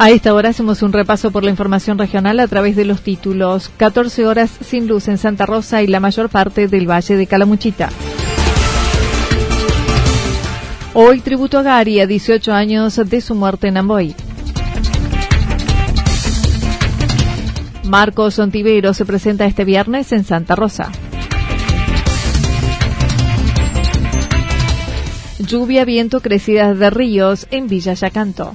A esta hora hacemos un repaso por la información regional a través de los títulos. 14 horas sin luz en Santa Rosa y la mayor parte del Valle de Calamuchita. Hoy tributo a Gary a 18 años de su muerte en Amboy. Marcos Ontivero se presenta este viernes en Santa Rosa. Lluvia, viento, crecidas de ríos en Villa Yacanto.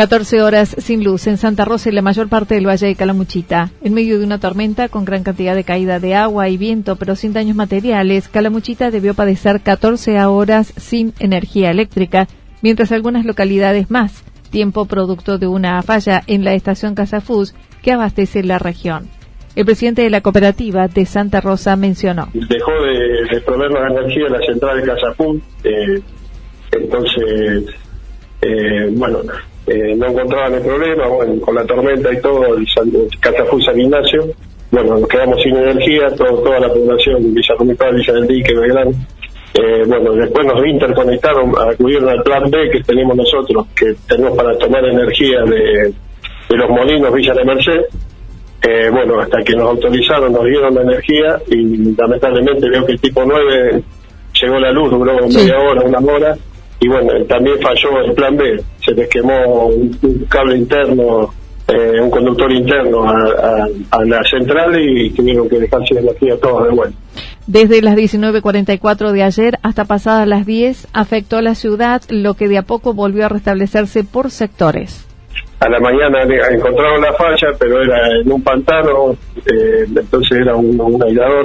14 horas sin luz en Santa Rosa y la mayor parte del Valle de Calamuchita. En medio de una tormenta con gran cantidad de caída de agua y viento, pero sin daños materiales, Calamuchita debió padecer 14 horas sin energía eléctrica, mientras algunas localidades más, tiempo producto de una falla en la estación Casafús que abastece la región. El presidente de la cooperativa de Santa Rosa mencionó. Dejó de, de proveer la energía la central de Casafús, eh, entonces, eh, bueno, eh, no encontraban el problema, bueno, con la tormenta y todo, el Catafú San Ignacio, bueno, nos quedamos sin energía, toda la población, Villa Comital, Villa del Dique, Belgrano, eh, bueno, después nos interconectaron, acudieron al plan B que tenemos nosotros, que tenemos para tomar energía de, los molinos Villa de Merced, eh, bueno, hasta que nos autorizaron, nos dieron la energía y lamentablemente veo que el tipo 9 llegó la luz, duró media hora, una hora, y bueno, también falló el plan B, se les quemó un, cable interno, eh, un conductor interno a, la central y tuvieron que dejar sin energía todos de vuelta. Desde las 19.44 de ayer hasta pasadas las 10 afectó a la ciudad, lo que de a poco volvió a restablecerse por sectores a la mañana encontraron la falla, pero era en un pantano, eh, entonces era un, un,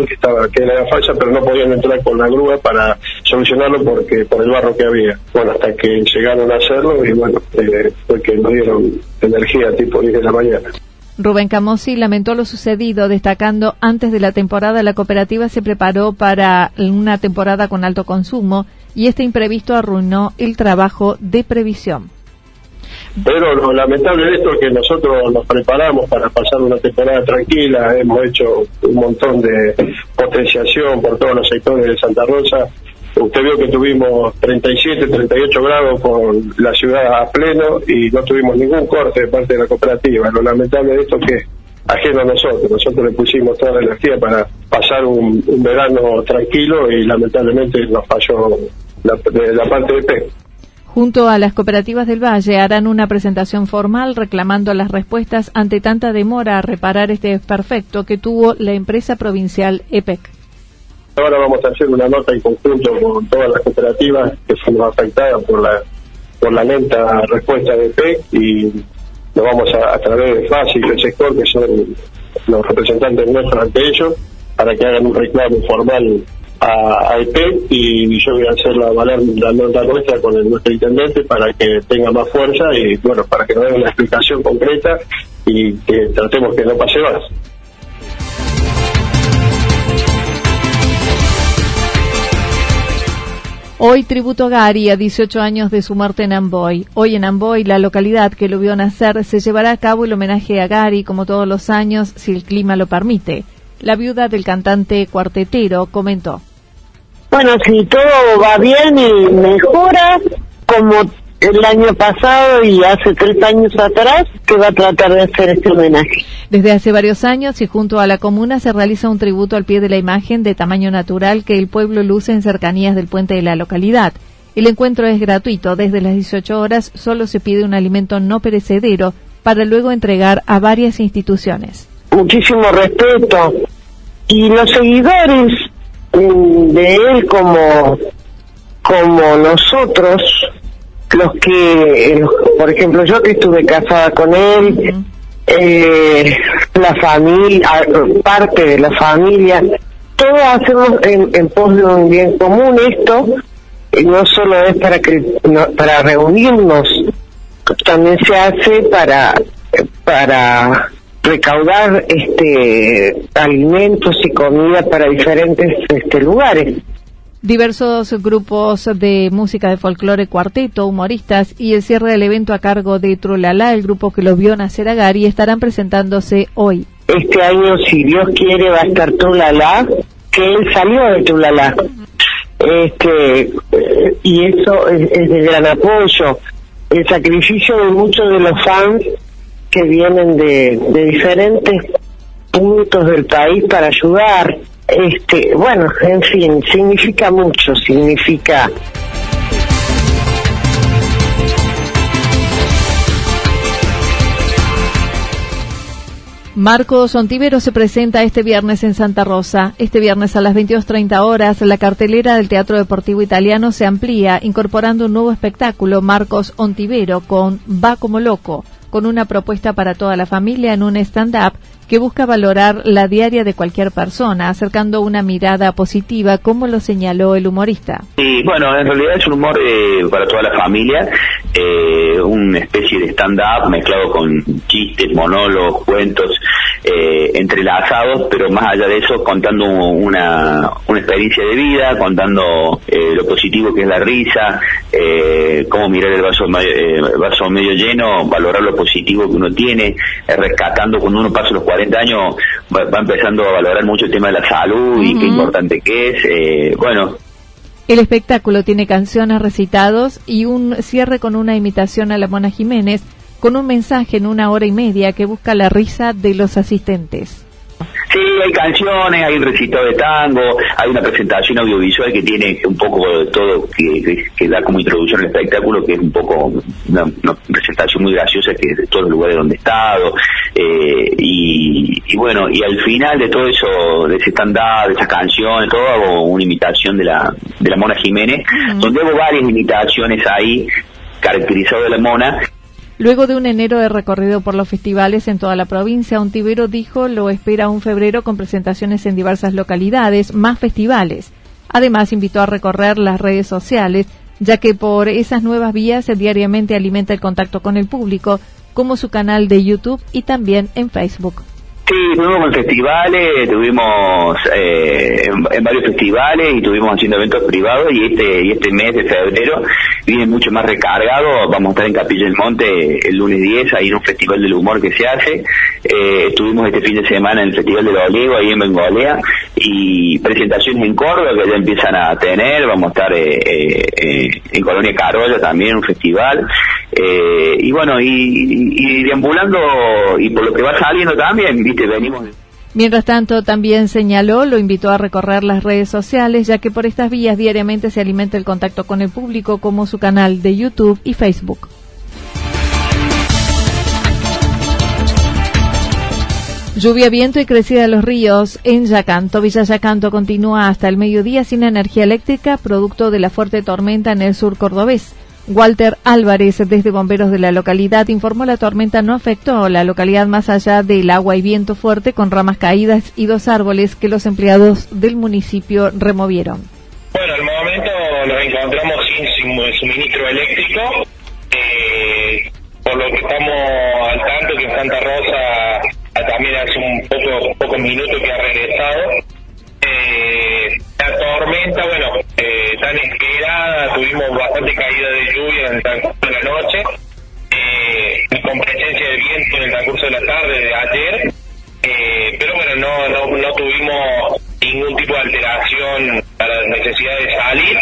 que estaba que era la falla, pero no podían entrar con la grúa para solucionarlo porque por el barro que había. Bueno, hasta que llegaron a hacerlo y bueno, eh, fue que nos dieron energía tipo 10 de la mañana. Rubén Camosi lamentó lo sucedido, destacando antes de la temporada la cooperativa se preparó para una temporada con alto consumo y este imprevisto arruinó el trabajo de previsión. Pero lo lamentable de esto es que nosotros nos preparamos para pasar una temporada tranquila, hemos hecho un montón de potenciación por todos los sectores de Santa Rosa. Usted vio que tuvimos 37, 38 grados con la ciudad a pleno y no tuvimos ningún corte de parte de la cooperativa. Lo lamentable de esto es que ajeno a nosotros. Nosotros le pusimos toda la energía para pasar un, verano tranquilo y lamentablemente nos falló la, parte de P junto a las cooperativas del Valle harán una presentación formal reclamando las respuestas ante tanta demora a reparar este desperfecto que tuvo la empresa provincial EPEC. Ahora vamos a hacer una nota en conjunto con todas las cooperativas que fueron afectadas por la por la lenta respuesta de EPEC y nos vamos a, a través de FASI y el sector, que son los representantes nuestros ante ellos, para que hagan un reclamo formal a, a EP y yo voy a hacer la, la nota nuestra con el, nuestro intendente para que tenga más fuerza y bueno, para que nos den una explicación concreta y que tratemos que no pase más. Hoy tributo a Gary a 18 años de su muerte en Amboy. Hoy en Amboy, la localidad que lo vio nacer, se llevará a cabo el homenaje a Gary como todos los años, si el clima lo permite. La viuda del cantante cuartetero comentó. Bueno, si todo va bien y mejora, como el año pasado y hace tres años atrás que va a tratar de hacer este homenaje. Desde hace varios años y junto a la comuna se realiza un tributo al pie de la imagen de tamaño natural que el pueblo luce en cercanías del puente de la localidad. El encuentro es gratuito. Desde las 18 horas solo se pide un alimento no perecedero para luego entregar a varias instituciones. Muchísimo respeto. Y los seguidores mm, de él como, como nosotros los que, por ejemplo, yo que estuve casada con él, eh, la familia, parte de la familia, todos hacemos en, pos de un bien común esto, no solo es para que para reunirnos, también se hace para para recaudar este alimentos y comida para diferentes este lugares. Diversos grupos de música de folclore, cuarteto, humoristas y el cierre del evento a cargo de Trulala, el grupo que los vio nacer a Gary, estarán presentándose hoy. Este año, si Dios quiere, va a estar Trulala, que él salió de Trulala. Este, y eso es, de gran apoyo. El sacrificio de muchos de los fans que vienen de, diferentes puntos del país para ayudar este, bueno, en fin, significa mucho, significa Marcos Ontivero se presenta este viernes en Santa Rosa. Este viernes a las 22.30 horas, la cartelera del Teatro Deportivo Italiano se amplía, incorporando un nuevo espectáculo, Marcos Ontivero, con Va como loco, con una propuesta para toda la familia en un stand-up que busca valorar la diaria de cualquier persona, acercando una mirada positiva, como lo señaló el humorista. Sí, bueno, en realidad es un humor eh, para toda la familia, eh, una especie de stand-up mezclado con chistes, monólogos, cuentos, eh, entrelazados, pero más allá de eso contando una, una experiencia de vida, contando eh, lo positivo que es la risa, eh, cómo mirar el vaso, vaso medio lleno, valorar lo positivo que uno tiene, rescatando cuando uno pasa los 40 años, va, empezando a valorar mucho el tema de la salud y qué importante que es. bueno, el espectáculo tiene canciones recitados y un cierre con una imitación a la Mona Jiménez, con un mensaje en una hora y media que busca la risa de los asistentes. Sí, hay canciones, hay un recitado de tango, hay una presentación audiovisual que tiene un poco de todo, que, da como introducción al espectáculo, que es un poco una, presentación muy graciosa que de todos los lugares donde he estado. Eh, y, bueno, y al final de todo eso, de ese stand-up, de esas canciones, todo hago una imitación de la, de la Mona Jiménez, donde hago varias imitaciones ahí caracterizado de la Mona Luego de un enero de recorrido por los festivales en toda la provincia, Ontivero dijo lo espera un febrero con presentaciones en diversas localidades, más festivales. Además, invitó a recorrer las redes sociales, ya que por esas nuevas vías diariamente alimenta el contacto con el público, como su canal de YouTube y también en Facebook. Sí, estuvimos en festivales, estuvimos eh, en, varios festivales y estuvimos haciendo eventos privados y este y este mes de febrero viene mucho más recargado. Vamos a estar en Capilla del Monte el lunes 10, ahí en un festival del humor que se hace. Eh, estuvimos este fin de semana en el Festival del Olivo, ahí en Bengolea, y presentaciones en Córdoba que ya empiezan a tener. Vamos a estar eh, en Colonia Carolla también, un festival. y bueno, y, y, deambulando y por lo que va saliendo también, Mientras tanto, también señaló, lo invitó a recorrer las redes sociales, ya que por estas vías diariamente se alimenta el contacto con el público, como su canal de YouTube y Facebook. Lluvia, viento y crecida de los ríos en Yacanto. Villa Yacanto continúa hasta el mediodía sin energía eléctrica, producto de la fuerte tormenta en el sur cordobés. Walter Álvarez, desde bomberos de la localidad, informó la tormenta no afectó la localidad más allá del agua y viento fuerte con ramas caídas y dos árboles que los empleados del municipio removieron. Bueno, al momento nos encontramos sin suministro eléctrico, eh, por lo que estamos al tanto que en Santa Rosa también hace un poco pocos minutos que ha regresado. Eh, la tormenta, bueno, eh, tan esperada, tuvimos bastante caída de lluvia en el transcurso de la noche, eh, con presencia de viento en el transcurso de la tarde de ayer, eh, pero bueno, no, no, no tuvimos ningún tipo de alteración para la necesidad de salir.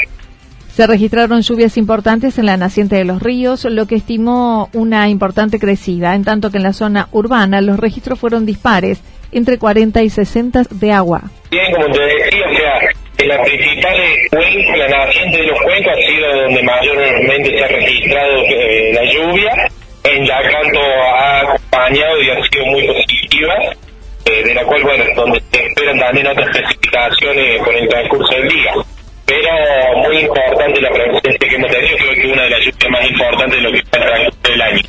Se registraron lluvias importantes en la naciente de los ríos, lo que estimó una importante crecida, en tanto que en la zona urbana los registros fueron dispares, entre 40 y 60 de agua. Bien, como te decía, o sea, en cuencas, la naciente de los cuencos ha sido donde mayormente se ha registrado eh, la lluvia. En Yacanto ha acompañado y ha sido muy positiva, eh, de la cual, bueno, donde se esperan también otras precipitaciones por el transcurso del día. Muy importante la presencia que hemos tenido, creo que una de las lluvias más importantes de lo que está el año.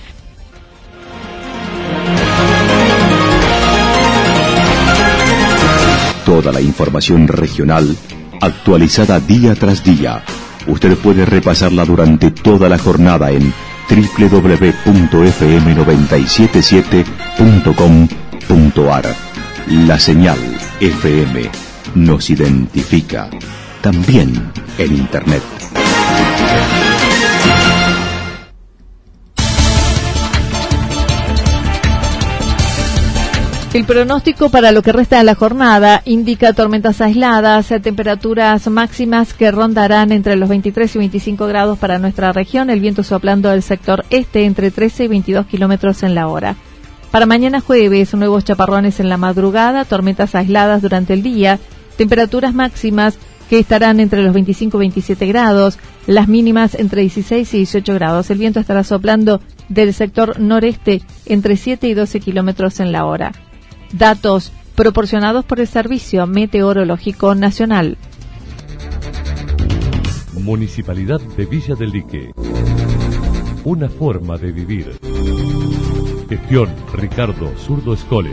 Toda la información regional actualizada día tras día. Usted puede repasarla durante toda la jornada en www.fm977.com.ar. La señal FM nos identifica también en Internet. El pronóstico para lo que resta de la jornada indica tormentas aisladas, temperaturas máximas que rondarán entre los 23 y 25 grados para nuestra región, el viento soplando del sector este entre 13 y 22 kilómetros en la hora. Para mañana jueves, nuevos chaparrones en la madrugada, tormentas aisladas durante el día, temperaturas máximas estarán entre los 25 y 27 grados, las mínimas entre 16 y 18 grados. El viento estará soplando del sector noreste entre 7 y 12 kilómetros en la hora. Datos proporcionados por el Servicio Meteorológico Nacional. Municipalidad de Villa del Lique. Una forma de vivir. Gestión Ricardo Zurdo Escole.